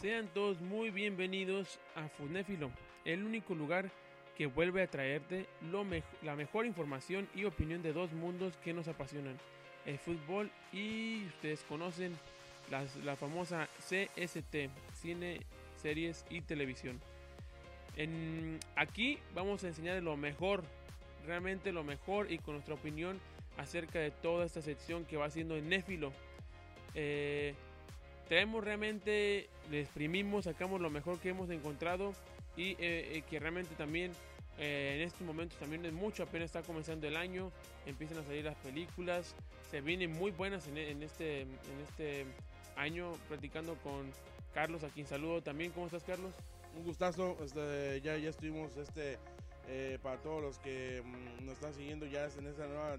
Sean todos muy bienvenidos a Funéfilo, el único lugar que vuelve a traerte lo la mejor información y opinión de dos mundos que nos apasionan, el fútbol y ustedes conocen la famosa CST, cine, series y televisión. En, aquí vamos a enseñar lo mejor, realmente lo mejor y con nuestra opinión acerca de toda esta sección que va haciendo en Néfilo. Eh, traemos realmente, le exprimimos, sacamos lo mejor que hemos encontrado y eh, eh, que realmente también en estos momentos también es mucho, apenas está comenzando el año, empiezan a salir las películas, se vienen muy buenas en, este, en este año, platicando con Carlos, a quien saludo también. ¿Cómo estás, Carlos? Un gustazo, este, ya, ya estuvimos este, para todos los que mm, nos están siguiendo ya en esta nueva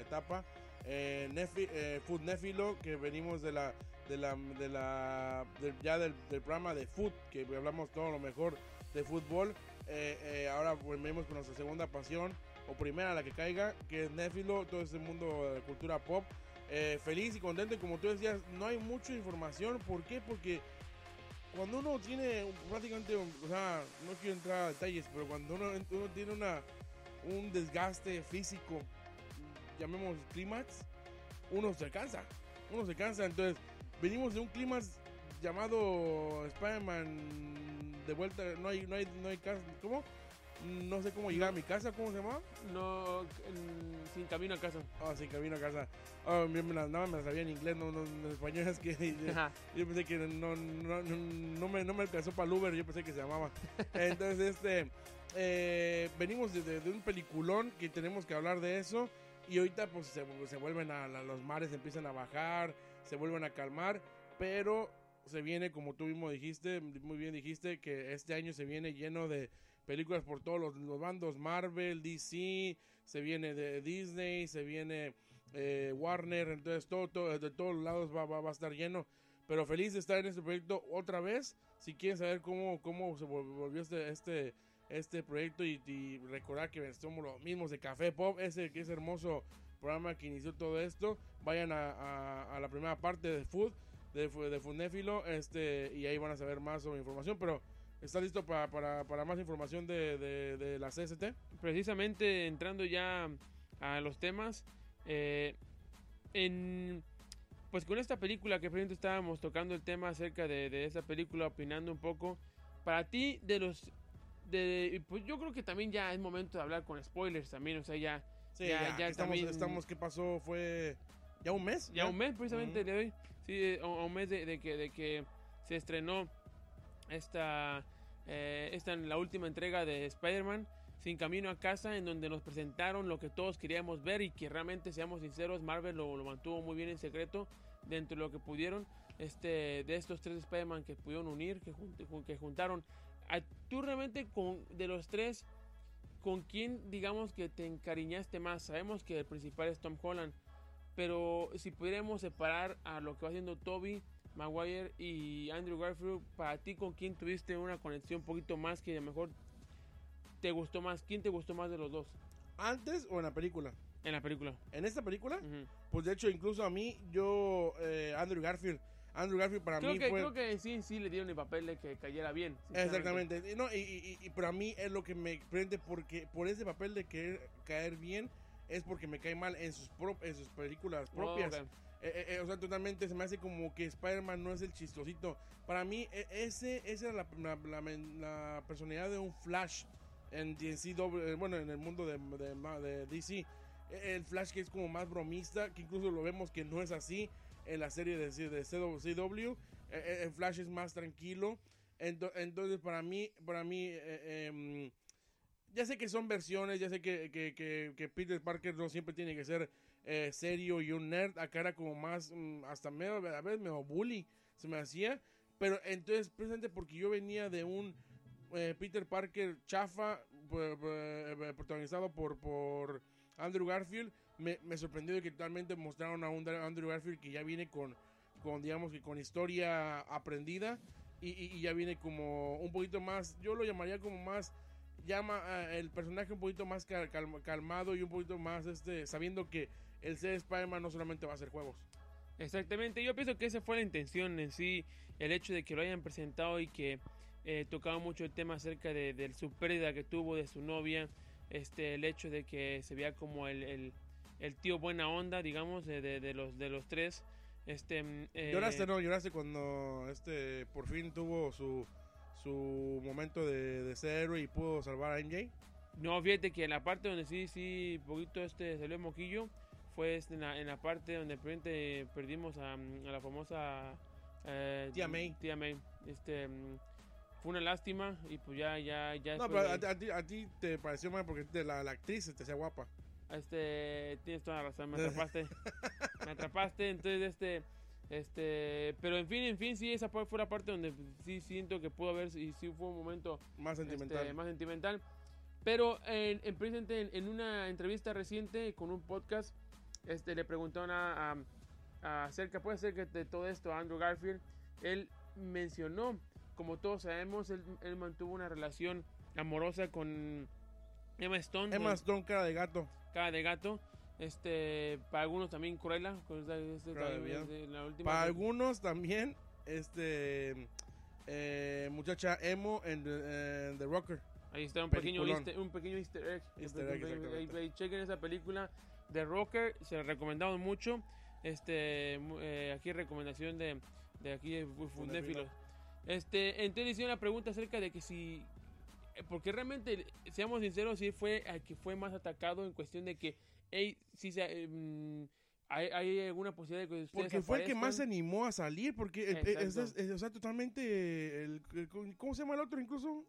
etapa. Eh, Food Nefilo, que venimos de la de la, de la ya del, programa de Food, que hablamos todo lo mejor de fútbol. Eh, eh, ahora volvemos con nuestra segunda pasión, o primera la que caiga, que es Néfilo, todo ese mundo de cultura pop. Eh, feliz y contento, como tú decías, no hay mucha información. ¿Por qué? Porque cuando uno tiene prácticamente, o sea, no quiero entrar a detalles, pero cuando uno, uno tiene una, un desgaste físico, llamemos clímax, uno se cansa. Uno se cansa, entonces venimos de un clímax llamado Spider-Man de vuelta, no hay, no hay, no hay casa, ¿cómo? No sé cómo llegar a mi casa, ¿cómo se llama? No, sin camino a casa. Ah, sin camino a casa. Oh, nada me la sabía en inglés, no, en español es que yo, pensé que no, no, no, me, no me alcanzó para el Uber, yo pensé que se llamaba. Entonces, este, eh, venimos de, de, un peliculón que tenemos que hablar de eso. Y ahorita pues se, se vuelven a, los mares, empiezan a bajar, se vuelven a calmar, pero se viene, como tú mismo dijiste, muy bien dijiste, que este año se viene lleno de películas por todos los, bandos, Marvel, DC, se viene de Disney, se viene eh, Warner, entonces todo, todo, de todos lados va, va, va, a estar lleno. Pero feliz de estar en este proyecto otra vez. Si quieren saber cómo, cómo se volvió este, este este proyecto y, recordar que somos los mismos de Café Pop, ese que es hermoso programa que inició todo esto. Vayan a, la primera parte de Food, de, de Fundéfilo, este, y ahí van a saber más sobre información, pero... ¿Está listo para, para, más información de, de, la CST? Precisamente entrando ya a los temas, eh, en, pues con esta película que frente estábamos tocando el tema acerca de, de esta película, opinando un poco, para ti de los pues yo creo que también ya es momento de hablar con spoilers también, o sea, ya... ya, ya, estamos, estamos, ¿qué pasó? Fue ya un mes. Ya, un mes precisamente de hoy, sí, un mes de, que, de que se estrenó esta, eh, esta la última entrega de Spider-Man. Sin Camino a Casa, en donde nos presentaron lo que todos queríamos ver y que realmente, seamos sinceros, Marvel lo, lo mantuvo muy bien en secreto dentro de lo que pudieron. Este, de estos tres Spider-Man que pudieron unir, que, que juntaron tú realmente con, de los tres, ¿con quién digamos que te encariñaste más? Sabemos que el principal es Tom Holland, pero si pudiéramos separar a lo que va haciendo Toby, Maguire y Andrew Garfield, para ti con quién tuviste una conexión un poquito más que a lo mejor te gustó más? ¿Quién te gustó más de los dos? ¿Antes o en la película? En la película. ¿En esta película? Pues de hecho, incluso a mí, yo, eh, Andrew Garfield, Andrew Garfield para mí que, fue... Creo que sí, sí le dieron el papel de que cayera bien. Exactamente. No, y, y, para mí es lo que me prende porque por ese papel de querer caer bien es porque me cae mal en sus, en sus películas propias. Eh, eh, eh, o sea, totalmente se me hace como que Spider-Man no es el chistosito. Para mí, e, ese, esa es la, la, personalidad de un Flash en DC, bueno, en el mundo de, de, de DC. E, el Flash que es como más bromista, que incluso lo vemos que no es así en la serie de, de CW. Eh, eh, Flash es más tranquilo. Entonces, para mí, para mí eh, em, ya sé que son versiones, ya sé que, que, Peter Parker no siempre tiene que ser serio y un nerd. Acá era como más, mm, hasta medio, a veces medio bully se me hacía. Pero entonces, precisamente porque yo venía de un Peter Parker chafa, protagonizado por, por Andrew Garfield, me, sorprendió que totalmente mostraron a un Andrew Garfield que ya viene con, con digamos que con historia aprendida y, ya viene como un poquito más, yo lo llamaría como más, llama el personaje un poquito más calmado y un poquito más, este, sabiendo que el ser Spider-Man no solamente va a ser juegos. Exactamente, yo pienso que esa fue la intención en sí, el hecho de que lo hayan presentado y que eh, tocaba mucho el tema acerca de, su pérdida que tuvo de su novia, este, el hecho de que se veía como el, tío buena onda, digamos, de, de, los, de los tres. Este, mm, eh, lloraste, no, lloraste cuando este por fin tuvo su, su momento de, de ser héroe y pudo salvar a MJ. No, fíjate que en la parte donde sí, sí, poquito este salió moquillo, fue este, en, la, en, la, parte donde de perdimos a, la famosa eh, tía May. Tía May. Este, mm, fue una lástima y pues ya, ya, ya. No, pero a, ti, a, ti, te pareció mal porque la, la actriz te hacía guapa. Este, tienes toda la razón, me atrapaste. me atrapaste, entonces este, este, pero en fin, en fin, sí, esa fue la parte donde sí siento que pudo haber, y sí fue un momento más sentimental. Este, más sentimental. Pero en, en, en, una entrevista reciente con un podcast, este, le preguntaron a, acerca, puede ser que de todo esto a Andrew Garfield, él mencionó, como todos sabemos, él, mantuvo una relación amorosa con Emma Stone. Emma Stone, cara de gato. Cara de gato. Este, para algunos también Cruella. Este, para algunos también, este, eh, muchacha emo en The Rocker. Ahí está un pequeño, easter, un pequeño easter egg. Easter chequen esa película de Rocker, se la recomendamos mucho. Este, eh, aquí recomendación de, de aquí de Fundéfilos. Este, entonces hicieron la pregunta acerca de que si, porque realmente, seamos sinceros, si fue el que fue más atacado en cuestión de que, hey, si se, em, ¿Hay, alguna posibilidad de que ustedes Porque fue el que más se animó a salir, porque es, o sea, totalmente, el, ¿cómo se llama el otro incluso?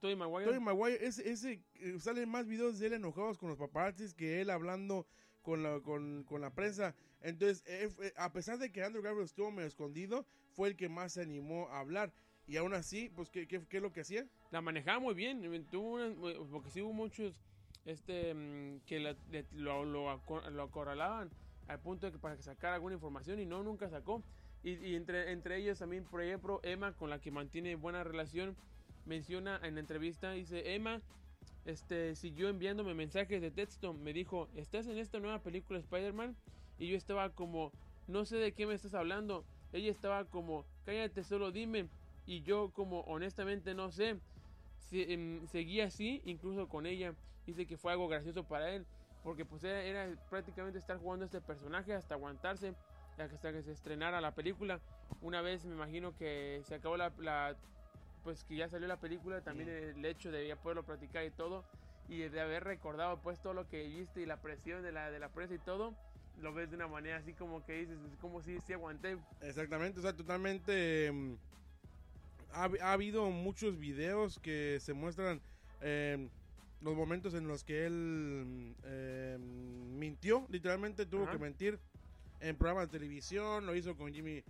Tony Maguire. Tony Maguire, ese, ese, eh, salen más videos de él enojados con los paparazzis que él hablando con la, con, con la prensa. Entonces, a pesar de que Andrew Garfield estuvo medio escondido, fue el que más se animó a hablar. Y aún así, pues, ¿qué, qué, qué es lo que hacía? La manejaba muy bien, tuvo porque sí hubo muchos este mm, que lo, lo, lo acorralaban al punto de que para que sacara alguna información y no, nunca sacó. Y, entre, entre ellos también, por ejemplo, Emma, con la que mantiene buena relación, menciona en la entrevista, dice, Emma este, siguió enviándome mensajes de texto, me dijo, ¿estás en esta nueva película Spider-Man? Y yo estaba como, no sé de qué me estás hablando. Ella estaba como, cállate, solo dime. Y yo como, honestamente no sé. Em, seguía así, incluso con ella. Dice que fue algo gracioso para él porque pues era, prácticamente estar jugando este personaje hasta aguantarse hasta que se estrenara la película. Una vez me imagino que se acabó la, pues que ya salió la película, también el hecho de ya poderlo platicar y todo y de haber recordado pues todo lo que viste y la presión de la de la prensa y todo, lo ves de una manera así como que dices, como si sí aguanté. Exactamente, o sea, totalmente mm, ha, habido muchos videos que se muestran eh, los momentos en los que él eh, mintió, literalmente tuvo que mentir en programas de televisión, lo hizo con Jimmy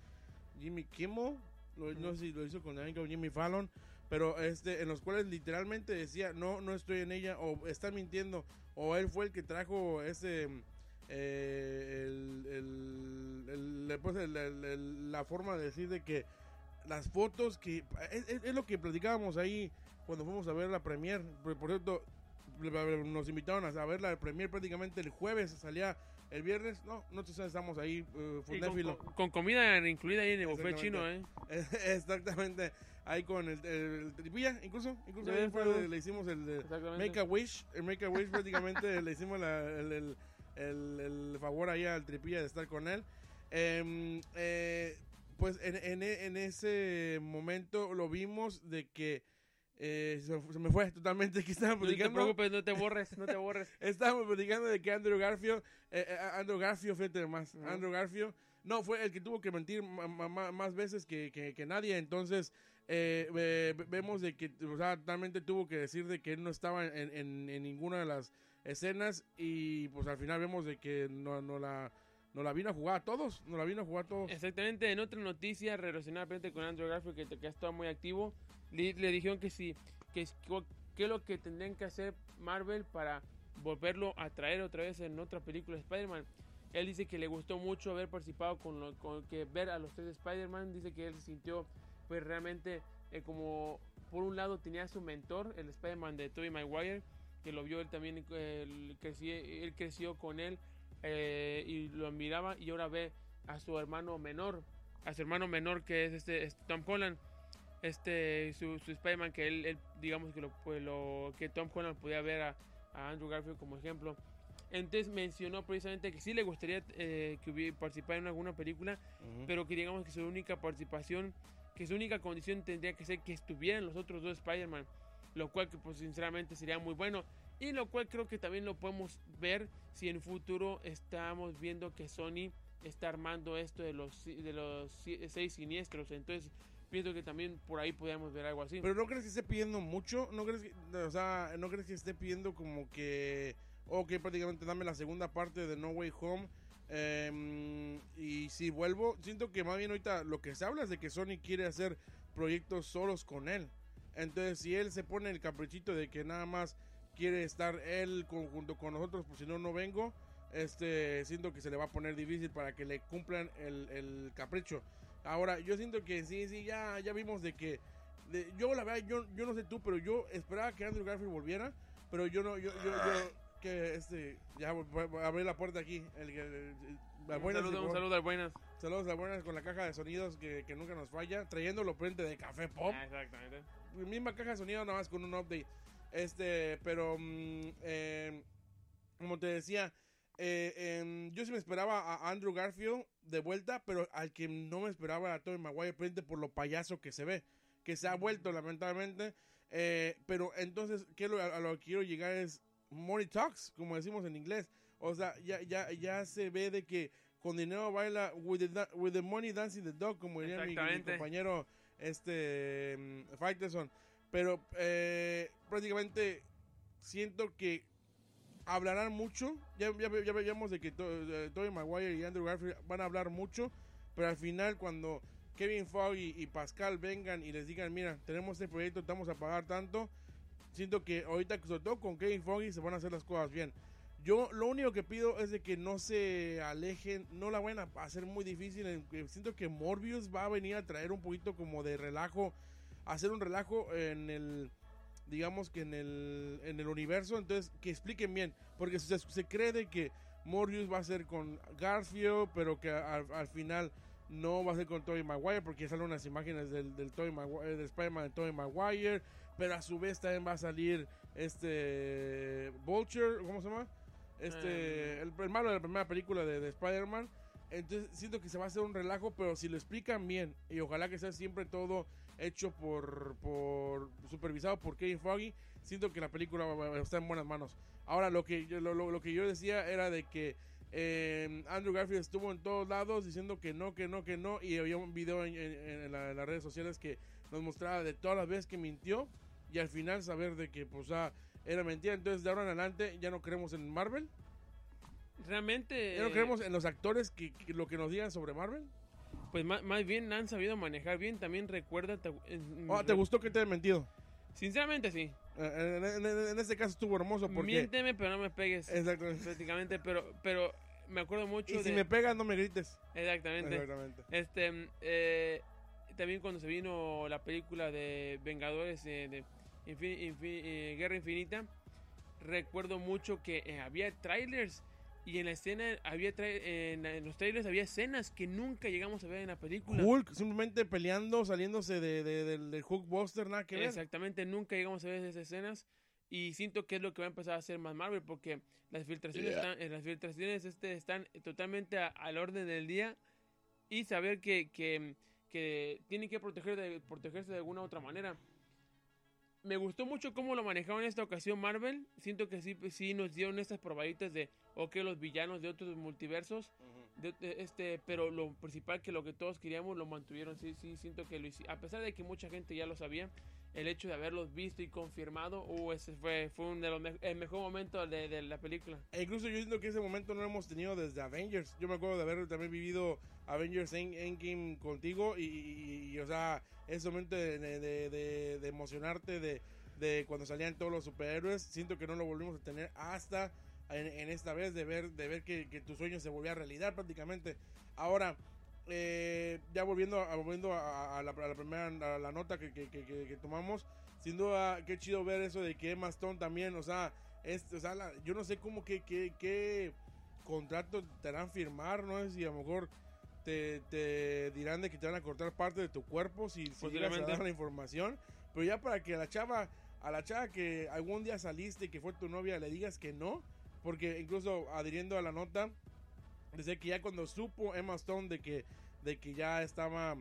Jimmy Kimmel, no sé si lo hizo con, con Jimmy Fallon, pero este en los cuales literalmente decía, "No, no estoy en ella" o está mintiendo o él fue el que trajo ese eh, el, pues, la forma de decir de que las fotos que es, es, lo que platicábamos ahí cuando fuimos a ver la premier. Por cierto nos invitaron a ver la premier prácticamente el jueves, salía el viernes, no, nosotros estamos ahí, uh, con, comida incluida ahí en el buffet chino, ¿eh? Exactamente, ahí con el, el, tripilla, incluso, incluso ahí fue, le hicimos el de Make a Wish, el Make a Wish prácticamente le hicimos el, el, el, favor ahí al tripilla de estar con él. Em, eh, pues en, en, en ese momento lo vimos de que eh, se, me fue totalmente. Aquí estábamos platicando. No te preocupes, no te borres, no te borres. estábamos platicando de que Andrew Garfield, eh, eh Andrew Garfield, fíjate más, Andrew Garfield, no, fue el que tuvo que mentir más veces que, que, nadie. Entonces, eh, vemos de que, o sea, totalmente tuvo que decir de que él no estaba en, en, en, ninguna de las escenas. Y pues al final vemos de que no, no la no la vino a jugar a todos, no la vino a jugar todos. Exactamente, en otra noticia relacionada con Andrew Garfield, que, que ha muy activo, le, dijeron que sí, que, que, lo que tendrían que hacer Marvel para volverlo a traer otra vez en otra película de Spider-Man. Él dice que le gustó mucho haber participado con, lo, con que ver a los tres Spider-Man. Dice que él se sintió pues realmente eh, como por un lado tenía a su mentor, el Spider-Man de Tobey Maguire, que lo vio él también, él, creció, él creció con él eh, y lo admiraba y ahora ve a su hermano menor, a su hermano menor que es este, este Tom Holland, este su, su Spider-Man que él, digamos que lo, pues, lo, que Tom Holland podía ver a, Andrew Garfield como ejemplo. Entonces mencionó precisamente que sí le gustaría eh, que hubiera participar en alguna película, pero que digamos que su única participación, que su única condición tendría que ser que estuvieran los otros dos Spider-Man, lo cual que pues sinceramente sería muy bueno. Y lo cual creo que también lo podemos ver si en futuro estamos viendo que Sony está armando esto de los, de los seis siniestros. Entonces, pienso que también por ahí podríamos ver algo así. Pero no crees que esté pidiendo mucho, no crees que, o sea, no crees que esté pidiendo como que, ok, prácticamente dame la segunda parte de No Way Home. Em, y si vuelvo, siento que más bien ahorita lo que se habla es de que Sony quiere hacer proyectos solos con él. Entonces, si él se pone el caprichito de que nada más quiere estar él junto con nosotros, por si no, no vengo, este, siento que se le va a poner difícil para que le cumplan el, capricho. Ahora, yo siento que sí, sí, ya, ya vimos de que, yo la verdad, yo, yo no sé tú, pero yo esperaba que Andrew Garfield volviera, pero yo no, yo, yo, yo que este, ya abrir la puerta aquí, el, buenas, saludos, saludos buenas. Saludos a buenas con la caja de sonidos que, que nunca nos falla, trayéndolo frente de Café Pop. Ah, exactamente. Misma caja de sonido, nada más con un update. Este, pero, mm, eh, como te decía, eh, yo sí me esperaba a Andrew Garfield de vuelta, pero al que no me esperaba era a Tobey Maguire, por lo payaso que se ve, que se ha vuelto lamentablemente. Eh, pero entonces, ¿qué a, lo que quiero llegar es money talks, como decimos en inglés. O sea, ya, ya, ya se ve de que con dinero baila with the, with the money dancing the dog, como diría mi, compañero este mm, Faitelson. Pero eh, prácticamente siento que hablarán mucho. Ya, ya, ya veíamos de que Tobey Maguire y Andrew Garfield van a hablar mucho, pero al final cuando Kevin Foggy y Pascal vengan y les digan, mira, tenemos este proyecto, estamos a pagar tanto, siento que ahorita, sobre todo con Kevin Foggy, se van a hacer las cosas bien. Yo lo único que pido es de que no se alejen, no la vayan a hacer muy difícil. Siento que Morbius va a venir a traer un poquito como de relajo, hacer un relajo en el digamos que en el, en el universo, entonces que expliquen bien, porque se, se cree de que Morbius va a ser con Garfield, pero que al, final no va a ser con Tobey Maguire, porque salen unas imágenes del, del, Tobey Maguire, del Spider-Man de Tobey Maguire, pero a su vez también va a salir este Vulture, ¿cómo se llama? Este, em. el, malo de la primera película de, de Spider-Man. Entonces siento que se va a hacer un relajo, pero si lo explican bien, y ojalá que sea siempre todo hecho por, por supervisado por Kevin Foggy, siento que la película está en buenas manos. Ahora, lo que yo, lo, que yo decía era de que eh, Andrew Garfield estuvo en todos lados diciendo que no, que no, que no, y había un video en, las redes sociales que nos mostraba de todas las veces que mintió y al final saber de que pues ah, era mentira. Entonces, de ahora en adelante ya no creemos en Marvel. Realmente. Ya no creemos en los actores que lo que nos digan sobre Marvel pues más, bien han sabido manejar bien. También recuerda. Te, oh, ¿Te gustó que te haya mentido? Sinceramente, sí. Eh, en, este caso estuvo hermoso porque... Miénteme, pero no me pegues. Exactamente. Prácticamente, pero, pero me acuerdo mucho Y si me pegas, no me grites. Exactamente. Exactamente. Este, eh, también cuando se vino la película de Vengadores de eh, Guerra Infinita, recuerdo mucho que había trailers y en la escena había en, los trailers había escenas que nunca llegamos a ver en la película. Hulk simplemente peleando, saliéndose de, del, del Hulkbuster, nada que ver. Exactamente, nunca llegamos a ver esas escenas. Y siento que es lo que va a empezar a hacer más Marvel porque las filtraciones, están, eh, las filtraciones este, están totalmente al orden del día. Y saber que, que, que tienen que proteger de, protegerse de alguna otra manera me gustó mucho cómo lo manejaron en esta ocasión Marvel. Siento que sí, sí nos dieron estas probaditas de, ok, los villanos de otros multiversos. este, pero lo principal que lo que todos queríamos lo mantuvieron. Sí, sí, siento que lo hicieron. A pesar de que mucha gente ya lo sabía, el hecho de haberlos visto y confirmado, uh, ese fue, fue un de los el mejor momento de, la película. E incluso yo siento que ese momento no lo hemos tenido desde Avengers. Yo me acuerdo de haber también vivido Avengers Endgame contigo y, o sea, ese momento de, de, emocionarte de, de, cuando salían todos los superhéroes, siento que no lo volvimos a tener hasta en, esta vez de ver, de ver que, que tu sueño se volvía a realidad prácticamente. Ahora, eh, ya volviendo, a, volviendo a, la, primera la nota que, que, tomamos, sin duda, qué chido ver eso de que Emma Stone también, o sea, es, o sea yo no sé cómo que, qué contrato te harán firmar, no sé si a lo mejor te, te dirán de que te van a cortar parte de tu cuerpo si, si llegas a dar la información. Pero ya para que a la chava, a la chava que algún día saliste y que fue tu novia le digas que no, porque incluso adhiriendo a la nota, desde que ya cuando supo Emma Stone de que, de que ya estaba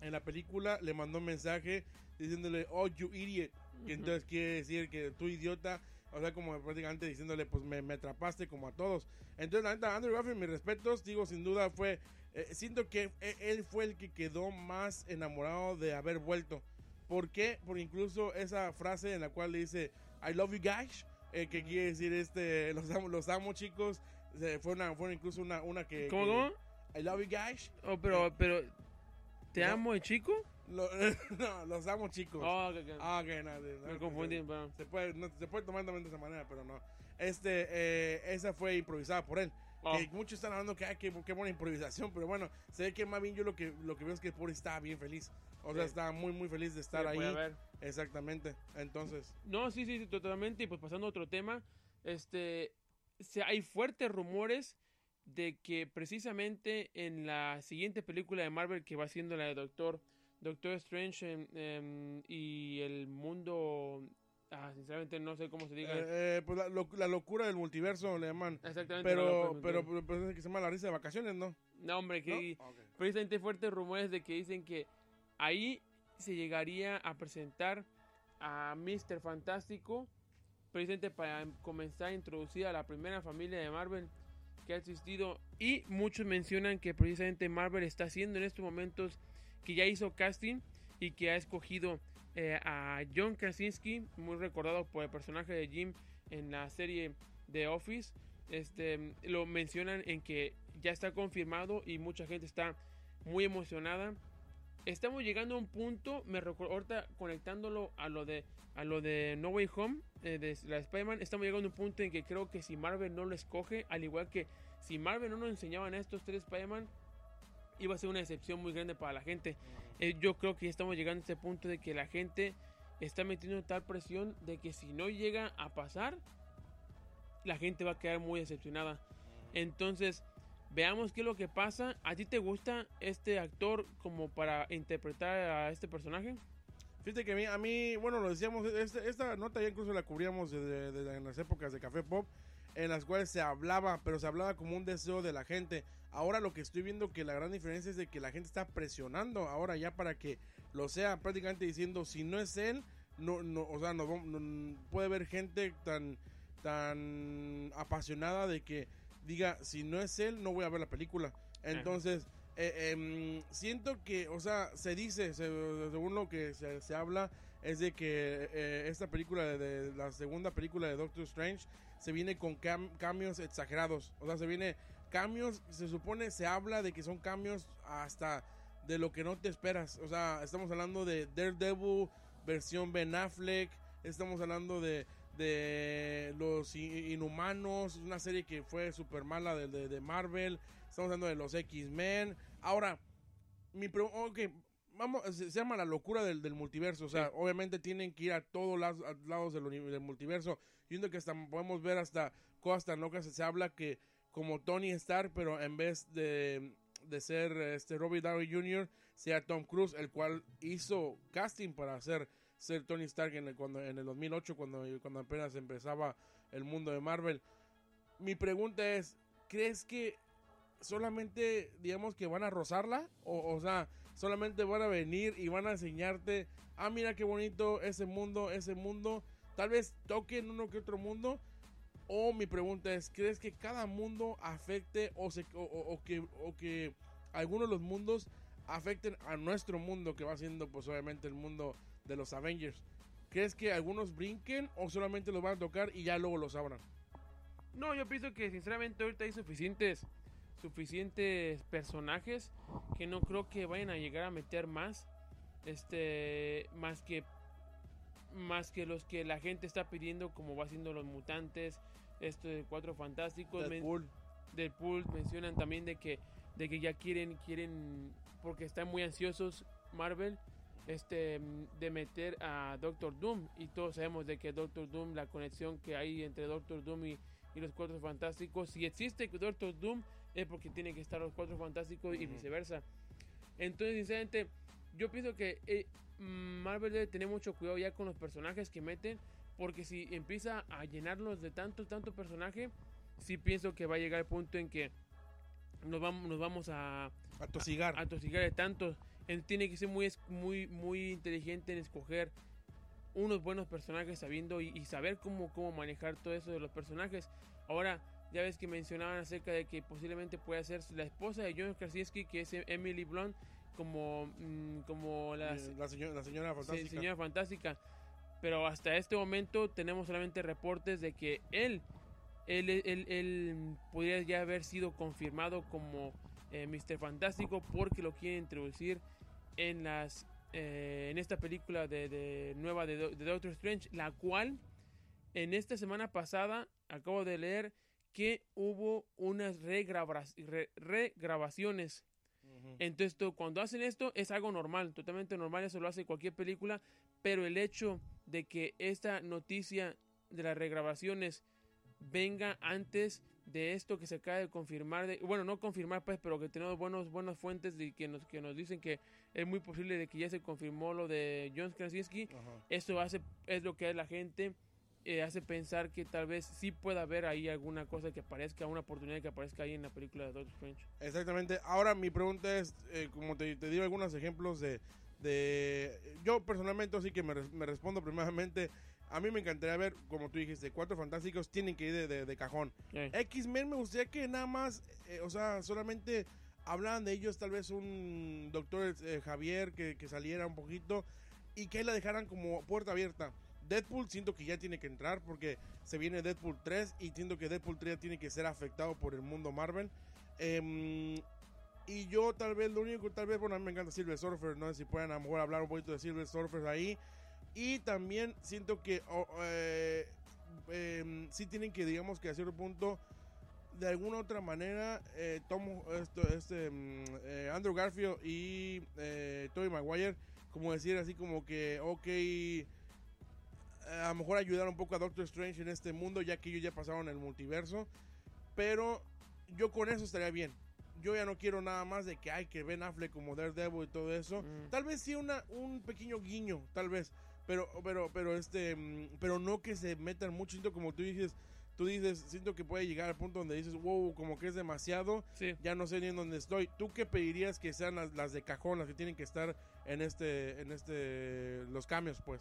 en la película, le mandó un mensaje diciéndole, oh, you idiot. Que entonces quiere decir que tú idiota. O sea, como prácticamente diciéndole, pues me, atrapaste como a todos. Entonces, la neta, Andrew Garfield, mis respetos, digo, sin duda fue. Eh, siento que e, él fue el que quedó más enamorado de haber vuelto. ¿Por qué? Porque incluso esa frase en la cual le dice, I love you guys, eh, que quiere decir, este, los amo, los amo chicos, fue una, fue incluso una, una que... ¿Cómo, I love you guys. Oh, pero, eh, pero, ¿te amo el chico? no, los amo chicos. Oh, okay, okay. Ah, ok, no, Me confundí, se, puede, se puede tomar también de esa manera, pero no. Este, eh, esa fue improvisada por él. Oh. muchos están hablando que, qué, buena improvisación, pero bueno, se ve que más bien yo lo que, lo que veo es que el pobre está bien feliz. O sea, está muy, muy feliz de estar ahí. Exactamente. Entonces. No, sí, sí, totalmente. Y pues pasando a otro tema, este, hay fuertes rumores de que precisamente en la siguiente película de Marvel que va siendo la de Doctor Doctor Strange y el mundo ah, sinceramente no sé cómo se diga. Eh, eh, pues la, locura del multiverso le llaman. Exactamente pero pero, pero, que se llama la risa de vacaciones no no hombre que precisamente fuertes rumores de que dicen que ahí se llegaría a presentar a Mr. Fantástico precisamente para comenzar a introducir a la primera familia de Marvel que ha existido y muchos mencionan que precisamente Marvel está haciendo en estos momentos que ya hizo casting y que ha escogido eh, a John Krasinski, muy recordado por el personaje de Jim en la serie The Office. Este, lo mencionan en que ya está confirmado y mucha gente está muy emocionada. Estamos llegando a un punto, me recuerdo, ahorita conectándolo a lo de a lo de No Way Home eh, de la Spider-Man, estamos llegando a un punto en que creo que si Marvel no lo escoge, al igual que si Marvel no nos enseñaban a estos tres Spider-Man, iba a ser una decepción muy grande para la gente. Eh, yo creo que estamos llegando a este punto de que la gente está metiendo tal presión de que si no llega a pasar, la gente va a quedar muy decepcionada. Entonces, veamos qué es lo que pasa. ¿A ti te gusta este actor como para interpretar a este personaje? Fíjate que a mí, a mí bueno, lo decíamos, este, esta nota ya incluso la cubríamos en las épocas de Café Pop, en las cuales se hablaba, pero se hablaba como un deseo de la gente. Ahora lo que estoy viendo que la gran diferencia es de que la gente está presionando ahora ya para que lo sea, prácticamente diciendo si no es él, no, no, o sea, no, puede haber gente tan, tan apasionada de que diga si no es él, no voy a ver la película. Entonces, eh, em, siento que, o sea, se dice, según lo que se, habla, es de que eh, esta película, de, la segunda película de Doctor Strange, se viene con cambios exagerados. O sea, se viene cambios, se supone, se habla de que son cambios hasta de lo que no te esperas. O sea, estamos hablando de Daredevil, versión Ben Affleck, estamos hablando de, de los Inhumanos, una serie que fue súper mala de, de, Marvel, estamos hablando de los X-Men. Ahora, mi pregunta, vamos, se, llama la locura del, del multiverso, o sea, obviamente tienen que ir a todos lados, lados del, del multiverso, yendo que hasta podemos ver hasta cosas tan locas, se habla que como Tony Stark, pero en vez de, de ser este Robert Downey Jr., sea Tom Cruise, el cual hizo casting para ser, ser Tony Stark en el, cuando, en el 2008, cuando, cuando apenas empezaba el mundo de Marvel. Mi pregunta es, ¿crees que solamente, digamos, que van a rozarla? O, o sea, solamente van a venir y van a enseñarte, ah, mira qué bonito ese mundo, ese mundo. Tal vez toquen uno que otro mundo, o mi pregunta es, ¿crees que cada mundo afecte o, se, o, que, o que algunos de los mundos afecten a nuestro mundo, que va siendo pues obviamente el mundo de los Avengers? ¿Crees que algunos brinquen o solamente los van a tocar y ya luego los abran? No, yo pienso que sinceramente ahorita hay suficientes suficientes personajes que no creo que vayan a llegar a meter más este más que más que los que la gente está pidiendo como va siendo los mutantes esto de Cuatro Fantásticos. Deadpool. Deadpool mencionan también de que, de que ya quieren, quieren, porque están muy ansiosos Marvel, este, de meter a Doctor Doom. Y todos sabemos de que Doctor Doom, la conexión que hay entre Doctor Doom y, y los Cuatro Fantásticos, si existe Doctor Doom, es porque tienen que estar los cuatro fantásticos y viceversa. Entonces, sinceramente, yo pienso que eh, Marvel debe tener mucho cuidado ya con los personajes que meten, porque si empieza a llenarlos de tanto, tanto personaje, sí pienso que va a llegar el punto en que nos vamos, nos vamos a, a tosigar. A, tosigar de tantos. Tiene que ser muy, muy, muy inteligente en escoger unos buenos personajes sabiendo y, saber cómo, cómo manejar todo eso de los personajes. Ahora, ya ves que mencionaban acerca de que posiblemente pueda ser la esposa de John Krasinski, que es Emily Blunt, como, mm, como la, señora, la señora fantástica. señora fantástica. Pero hasta este momento tenemos solamente reportes de que él, él, él, él podría ya haber sido confirmado como eh, Mr. Fantástico porque lo quiere introducir en las eh, en esta película de, nueva de, Doctor Strange, la cual en esta semana pasada acabo de leer que hubo unas regrabaciones. Entonces, cuando hacen esto es algo normal, totalmente normal, eso lo hace cualquier película, pero el hecho de que esta noticia de las regrabaciones venga antes de esto que se acaba de confirmar, de, bueno, no confirmar pues, pero que tenemos buenos, buenas fuentes de que nos, que nos dicen que es muy posible de que ya se confirmó lo de John Krasinski, eso hace, es lo que la gente, eh, hace pensar que tal vez sí pueda haber ahí alguna cosa que aparezca, una oportunidad que aparezca ahí en la película de Doctor Strange. Exactamente, ahora mi pregunta es, eh, como te, te digo algunos ejemplos de, de, yo personalmente así que me, me respondo primeramente, a mí me encantaría ver, como tú dijiste, cuatro fantásticos tienen que ir de, de, cajón. X-Men me gustaría que nada más, eh, o sea, solamente hablaran de ellos, tal vez un doctor eh, Javier que, que, saliera un poquito y que la dejaran como puerta abierta. Deadpool siento que ya tiene que entrar porque se viene Deadpool 3 y siento que Deadpool 3 ya tiene que ser afectado por el mundo Marvel. Em, y yo tal vez, lo único, tal vez, bueno, a mí me encanta Silver Surfer, no sé si pueden a lo mejor hablar un poquito de Silver Surfer ahí. Y también siento que eh, em, sí tienen que, digamos que a cierto punto, de alguna otra manera, eh, tomo esto, este, mm, eh, Andrew Garfield y eh, Tobey Maguire, como decir así como que, ok, a lo mejor ayudar un poco a Doctor Strange en este mundo, ya que ellos ya pasaron el multiverso. Pero yo con eso estaría bien. Yo ya no quiero nada más de que hay que Ben Affleck como Daredevil y todo eso. Mm. Tal vez sí una, un pequeño guiño, tal vez. Pero, pero, pero, este, mm, pero no que se metan mucho. Siento como tú dices, tú dices, siento que puede llegar al punto donde dices, wow, como que es demasiado. Ya no sé ni en dónde estoy. ¿Tú qué pedirías que sean las, de cajón, las que tienen que estar en este, en este, los cambios, pues?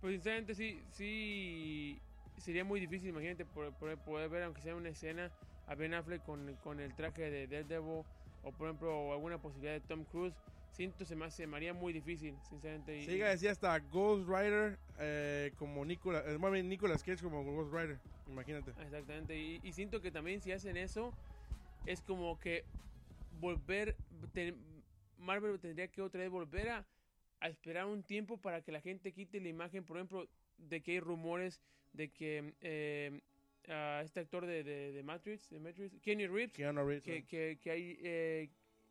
Pues sinceramente sí, sí, sería muy difícil, imagínate, poder, poder ver, aunque sea una escena, a Ben Affleck con, con el traje de Daredevil, o por ejemplo, alguna posibilidad de Tom Cruise siento se me, se me haría muy difícil, sinceramente. Sí, decía hasta Ghost Rider eh, como Nicolas, eh, más bien Nicolas Cage como Ghost Rider, imagínate. Exactamente, y, siento que también si hacen eso, es como que volver, Marvel tendría que otra vez volver a, esperar un tiempo para que la gente quite la imagen, por ejemplo, de que hay rumores de que... Eh, este actor de, de, Matrix, de Matrix, Kenny Reeves, que, que, que, hay eh,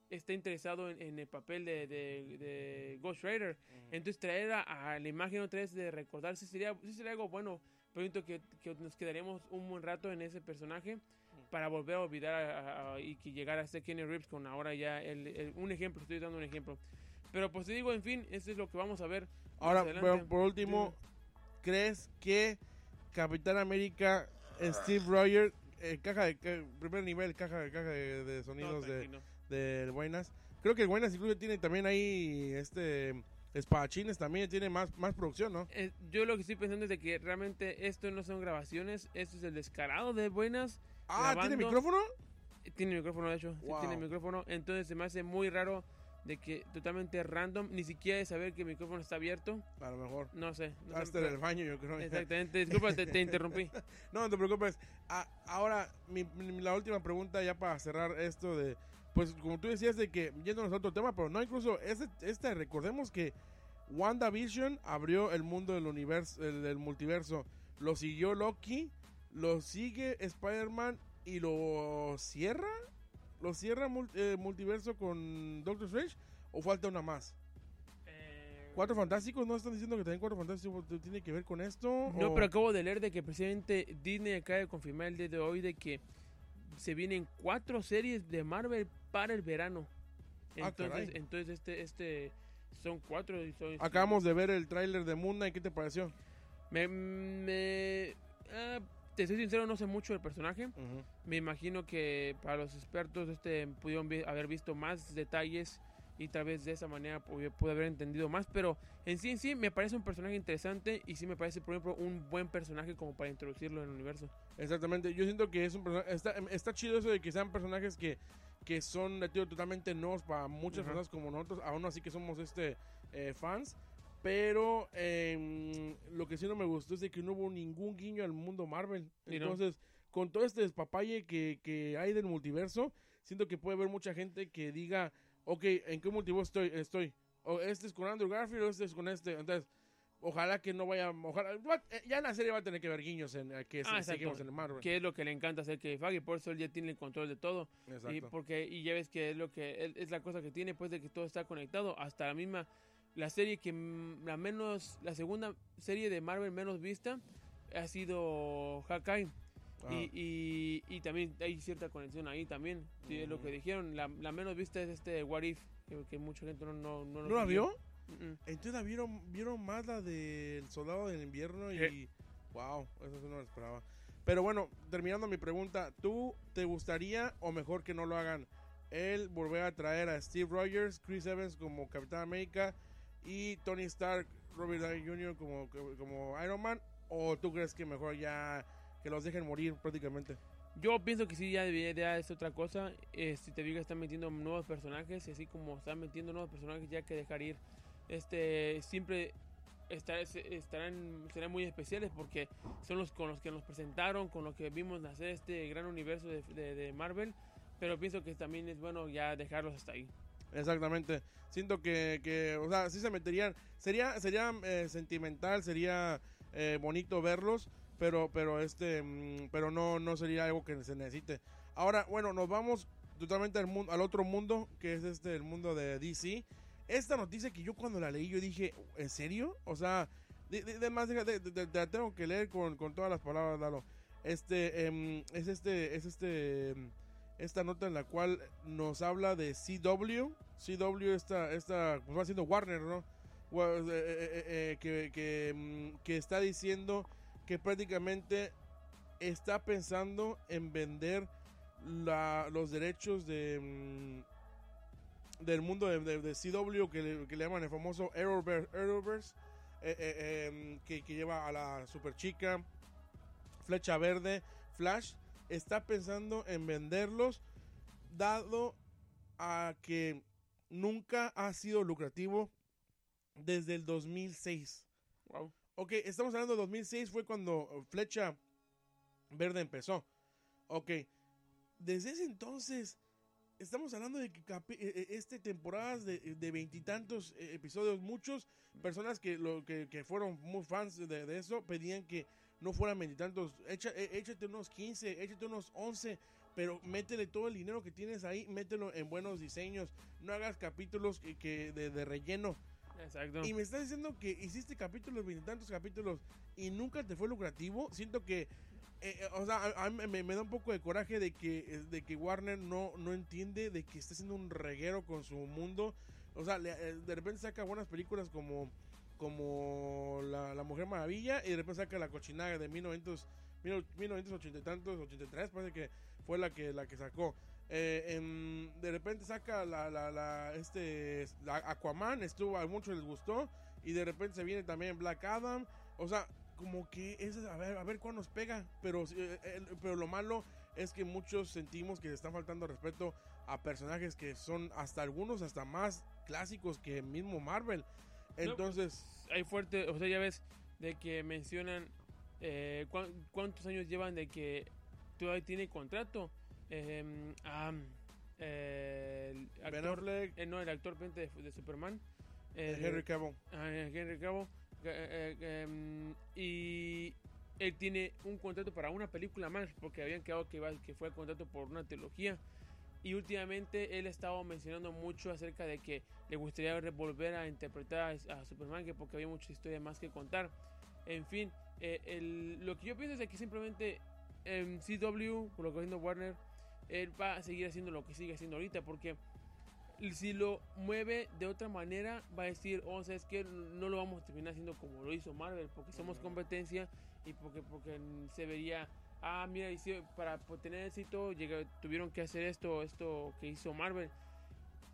está interesado en, el papel de, de, Ghost Rider. Entonces traer a, la imagen otra vez de recordarse sería, sería algo bueno. Pero que, que nos quedaríamos un buen rato en ese personaje para volver a olvidar y que llegara a ser Kenny Reeves con ahora ya el, un ejemplo, estoy dando un ejemplo. Pero pues te digo, en fin, eso es lo que vamos a ver. Ahora, por último, ¿crees que Capitán América, Steve Rogers, eh, caja de primer nivel, caja, caja de, sonidos de del Buenas. Creo que el Buenas incluso tiene también ahí este espadachines también tiene más, más producción, ¿no? Eh, yo lo que estoy pensando es de que realmente esto no son grabaciones, esto es el descarado de Buenas. Ah, ¿tiene micrófono? Tiene micrófono, de hecho. tiene micrófono. Entonces se me hace muy raro de que totalmente random, ni siquiera de saber que el micrófono está abierto. A lo mejor. No sé. No Hasta en el baño, yo creo. Exactamente. Disculpa, te, interrumpí. No, no te preocupes. Ah, ahora, la última pregunta ya para cerrar esto de pues como tú decías de que yéndonos a otro tema, pero no incluso este, este recordemos que WandaVision abrió el mundo del universo, el, del multiverso, lo siguió Loki, lo sigue Spider-Man y lo cierra, lo cierra eh, multiverso con Doctor Strange o falta una más. Eh, Cuatro Fantásticos, ¿no están diciendo que también Cuatro Fantásticos tiene que ver con esto? No, pero acabo de leer de que precisamente Disney acaba de confirmar el día de hoy de que se vienen cuatro series de Marvel para el verano. Ah, Entonces, caray. entonces este, este, son cuatro. Acabamos de ver el tráiler de Moon Knight, ¿qué te pareció? Me, me- ah, te soy sincero, no sé mucho del personaje. Ujú. Me imagino que para los expertos este pudieron vi- haber visto más detalles y tal vez de esa manera pude, pude haber entendido más, pero en sí en sí me parece un personaje interesante y sí me parece por ejemplo un buen personaje como para introducirlo en el universo. Exactamente, yo siento que es un personaje, está, está chido eso de que sean personajes que, que son tío, totalmente nuevos para muchas Ajá. personas como nosotros, aún así que somos este eh, fans, pero em, lo que sí no me gustó es de que no hubo ningún guiño al mundo Marvel, Y no. entonces con todo este despapalle que, que hay del multiverso, siento que puede haber mucha gente que diga, ok, ¿en qué multiverso estoy? estoy? O este es con Andrew Garfield o este es con este, entonces... Ojalá que no vaya, ojalá, eh, ya en la serie va a tener que haber guiños en eh, que Ah, se- en el Marvel. Que es lo que le encanta hacer que Faggy, por eso él ya tiene el control de todo. Y Exacto. porque y ya ves que es lo que es la cosa que tiene pues de que todo está conectado hasta la misma la serie que mm, la menos la segunda serie de Marvel menos vista ha sido Hawkeye Ajá. y, y, y también hay cierta conexión ahí también sí, es lo que Ujú. dijeron la, la menos vista es este What If que, que mucha gente no no no, lo ¿No la siguió. vio? Entonces vieron, vieron más la del soldado del invierno y... Wow, eso sí no lo esperaba. Pero bueno, terminando mi pregunta, ¿tú te gustaría o mejor que no lo hagan? Él volver a traer a Steve Rogers, Chris Evans como Capitán América y Tony Stark, Robert Downey Jr. como, como Iron Man? ¿O tú crees que mejor ya que los dejen morir prácticamente? Yo pienso que sí, ya debería es otra cosa. Eh, si te fijas, están metiendo nuevos personajes. Y así como están metiendo nuevos personajes, ya que dejar ir. Este, siempre estarán, serán muy especiales porque son los con los que nos presentaron, con los que vimos nacer este gran universo de Marvel. Pero pienso que también es bueno ya dejarlos hasta ahí. Exactamente. Siento que, que, o sea, sí se meterían. Sería, sería eh, sentimental, sería eh, bonito verlos, pero, pero este, mm, pero no, no sería algo que se necesite. Ahora, bueno, nos vamos totalmente al mundo, al otro mundo, que es este, el mundo de DC. Esta noticia que yo cuando la leí, yo dije, ¿en serio? O sea, de, de- de más, de- de- de- te la tengo que leer con, con todas las palabras, Lalo. Este, em, es este, es este, em, esta nota en la cual nos habla de CW. CW, esta, esta, pues va siendo Warner, ¿no? Eh, eh, eh, que, que, mm, que está diciendo que prácticamente está pensando en vender la- los derechos de del mundo de, de- de CW que le, que le llaman el famoso Arrowverse, Arrowverse, eh, eh, em, que, que lleva a la super chica Flecha Verde, Flash, está pensando en venderlos dado a que nunca ha sido lucrativo desde el 2006. Wow. Ok, estamos hablando de 2006, fue cuando Flecha Verde empezó. Ok, desde ese entonces, estamos hablando de que eh, eh, este temporadas de veintitantos eh, episodios, muchos personas que, lo, que, que fueron muy fans de, de eso pedían que no fueran veintitantos, échate unos 15, échate unos 11, pero métele todo el dinero que tienes ahí, mételo en buenos diseños, no hagas capítulos que, que de, de relleno. Exacto. Y me estás diciendo que hiciste capítulos, veintitantos capítulos y nunca te fue lucrativo. Siento que, eh, eh, o sea, a, a me, da un poco de coraje de que, eh, de que Warner no, no entiende de que está haciendo un reguero con su mundo. O sea, de repente saca buenas películas como, como la, la Mujer Maravilla y de repente saca la cochinada de 1900, 1980 y tantos, 83, parece que fue la que, la que sacó. Em, de repente saca la, la, la- este la Aquaman, estuvo a muchos les gustó y de repente se viene también Black Adam, o sea, como que es a ver a ver cuándo nos pega, pero eh, eh, pero lo malo es que muchos sentimos que le están faltando respeto a personajes que son hasta algunos hasta más clásicos que mismo Marvel. Entonces, hay fuerte, o sea, ya ves de que mencionan eh, cuán- cuántos años llevan de que todavía tiene contrato. Eh, eh, el Ben Affleck, eh, no, el actor de, de Superman. Henry Cavill. ah, Henry Cavill, eh, eh, em, y él tiene un contrato para una película más, porque habían quedado que, iba, que fue contrato por una trilogía. Y últimamente él ha estado mencionando mucho acerca de que le gustaría volver a interpretar a, a Superman, que porque había mucha historia más que contar. En fin, eh, el- lo que yo pienso es que simplemente en CW, por lo que está haciendo Warner, él va a seguir haciendo lo que sigue haciendo ahorita, porque si lo mueve de otra manera, va a decir, oh, es que no lo vamos a terminar haciendo como lo hizo Marvel, porque somos competencia y porque, porque se vería, ah, mira, para tener éxito tuvieron que hacer esto, esto que hizo Marvel.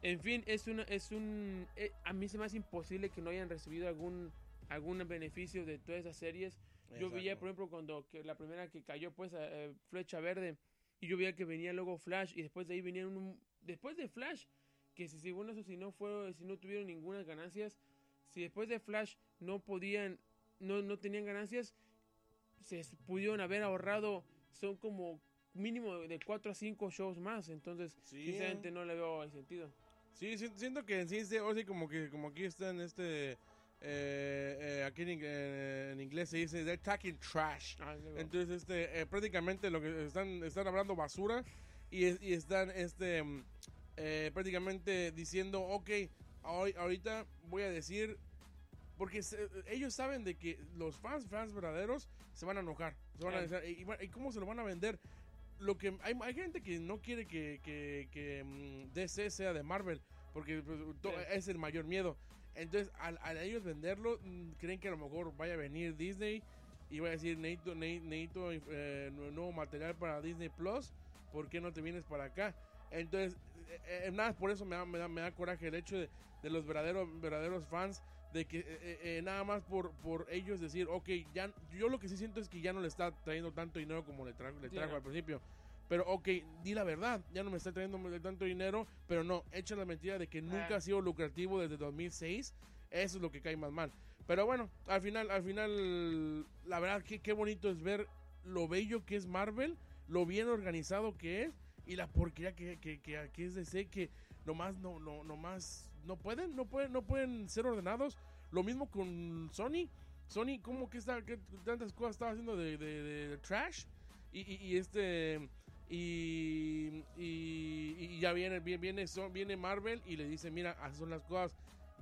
En fin, es una, es un, eh, a mí se me hace imposible que no hayan recibido algún, algún beneficio de todas esas series. Yo veía, por ejemplo, cuando que la primera que cayó, pues, eh, Flecha Verde, y yo veía que venía luego Flash, y después de ahí venía un, después de Flash, que si según eso, si no fue, si no tuvieron ninguna ganancias, si después de Flash no podían, no, no tenían ganancias, se pudieron haber ahorrado, son como mínimo de 4 a 5 shows más, entonces, sinceramente no le veo el sentido. Sí, siento que en sí, o sí, como que como aquí está en este... Eh, eh, aquí en, inglés se dice they're talking trash. Ah, Entonces, este, eh, prácticamente lo que están, están hablando basura y, y están este, prácticamente diciendo, ok, ahorita voy a decir, porque ellos saben de que los fans, fans verdaderos, se van a enojar. Se van a decir, y, cómo se lo van a vender? lo que hay, hay gente que no quiere que, que, que mm, DC sea de Marvel porque pues, es el mayor miedo. Entonces, al, ellos venderlo, mm, creen que a lo mejor vaya a venir Disney y va a decir, necesito, necesito eh, nuevo material para Disney Plus, ¿por qué no te vienes para acá? Entonces, eh, eh, nada, por eso me da, me da, me da coraje el hecho de, de, los verdaderos, verdaderos fans, de que nada más por, por ellos decir, ok, ya, yo lo que sí siento es que ya no le está trayendo tanto dinero como le, trajo, le trajo al principio. Pero, ok, di la verdad, ya no me está trayendo tanto dinero, pero no, echa la mentira de que nunca ah. ha sido lucrativo desde 2006. Eso es lo que cae más mal. Pero bueno, al final, al final, la verdad, que qué bonito es ver lo bello que es Marvel, lo bien organizado que es y la porquería que, que, que, que es DC, que nomás no, no, nomás no pueden, no pueden, no pueden ser ordenados. Lo mismo con Sony. Sony, ¿cómo que está, qué tantas cosas estaba haciendo de, de, trash? Y, y, y, este y, y, ya viene, viene, viene Marvel y le dice, mira, así son las cosas.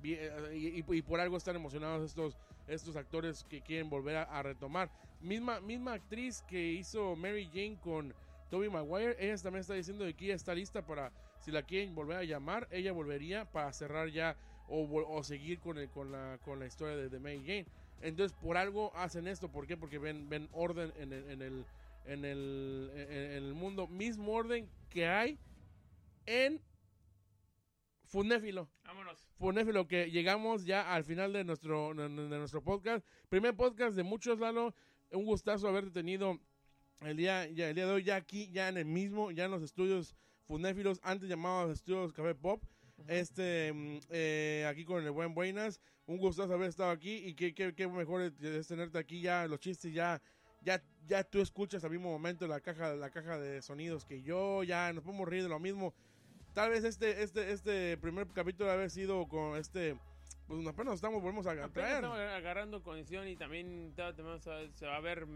Y, y, por algo están emocionados estos, estos actores que quieren volver a, retomar. Misma, misma actriz que hizo Mary Jane con Toby Maguire, ella también está diciendo que ya está lista para, si la quieren volver a llamar, ella volvería para cerrar ya o, o seguir con, el, con, la, con la historia de, Mary Jane. Entonces, por algo hacen esto. ¿Por qué? Porque ven, ven orden en en el en el, en el mundo, mismo orden que hay en Funéfilo. Vámonos. Funéfilo, que llegamos ya al final de nuestro, de, nuestro podcast. Primer podcast de muchos, Lalo. Un gustazo haberte tenido el día, ya, el día de hoy, ya aquí, ya en el mismo, ya en los estudios Funéfilos, antes llamados estudios Café Pop. Este, mm, eh, aquí con el buen Buenas. Un gustazo haber estado aquí y qué, qué, qué mejor es tenerte aquí ya, los chistes ya ya, ya tú escuchas al mismo momento la caja, la caja de sonidos que yo, ya nos podemos reír de lo mismo. Tal vez este, este, este primer capítulo haber sido con este, pues apenas estamos, volvemos a traer. Estamos agarrando condición y también se va a ver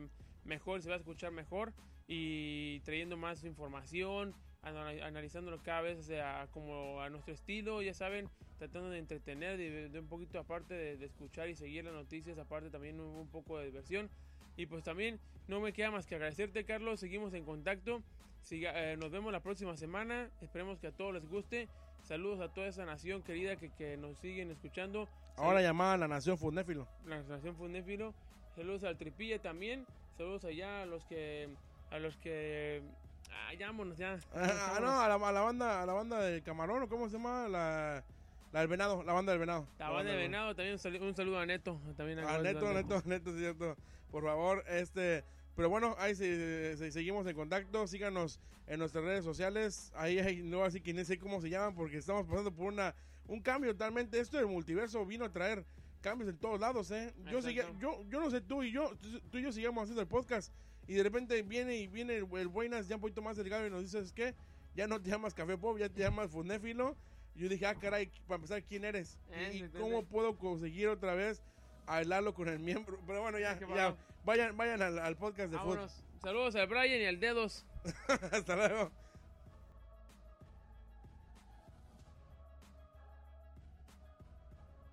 mejor, se va a escuchar mejor y trayendo más información, analizándolo cada vez sea, como a nuestro estilo, ya saben, tratando de entretener, de, un poquito aparte de, de, escuchar y seguir las noticias, aparte también un poco de diversión. Y pues también no me queda más que agradecerte, Carlos. Seguimos en contacto. Siga, eh, nos vemos la próxima semana. Esperemos que a todos les guste. Saludos a toda esa nación querida que, que nos siguen escuchando. Ahora llamada la Nación Fundéfilo. La Nación Fundéfilo. Saludos al Tripilla también. Saludos allá a los que. A los que. Ah, ya. Ah, no, a la, a la, banda, a la banda de Camarón, ¿o cómo se llama? La. La del venado, la banda del venado. La, banda del venado, también un saludo, a Neto. También a, Neto, Neto, Neto, cierto por favor, este, pero bueno, ahí seguimos en contacto, síganos en nuestras redes sociales, ahí hay, no así que no sé cómo se llaman, porque estamos pasando por una, un cambio totalmente, esto del multiverso vino a traer cambios en todos lados, eh. Yo, yo, yo no sé tú y yo, tú y yo sigamos haciendo el podcast, y de repente viene y viene el, Buenas ya un poquito más delgado y nos dices que ya no te llamas Café Pop, ya te llamas Funéfilo. Yo dije, ah, caray, para empezar, ¿quién eres? ¿Y, cómo puedo conseguir otra vez a hablarlo con el miembro. Pero bueno, ya, ya vayan, vayan al, al podcast de fútbol. Saludos a Brian y al Dedos. Hasta luego.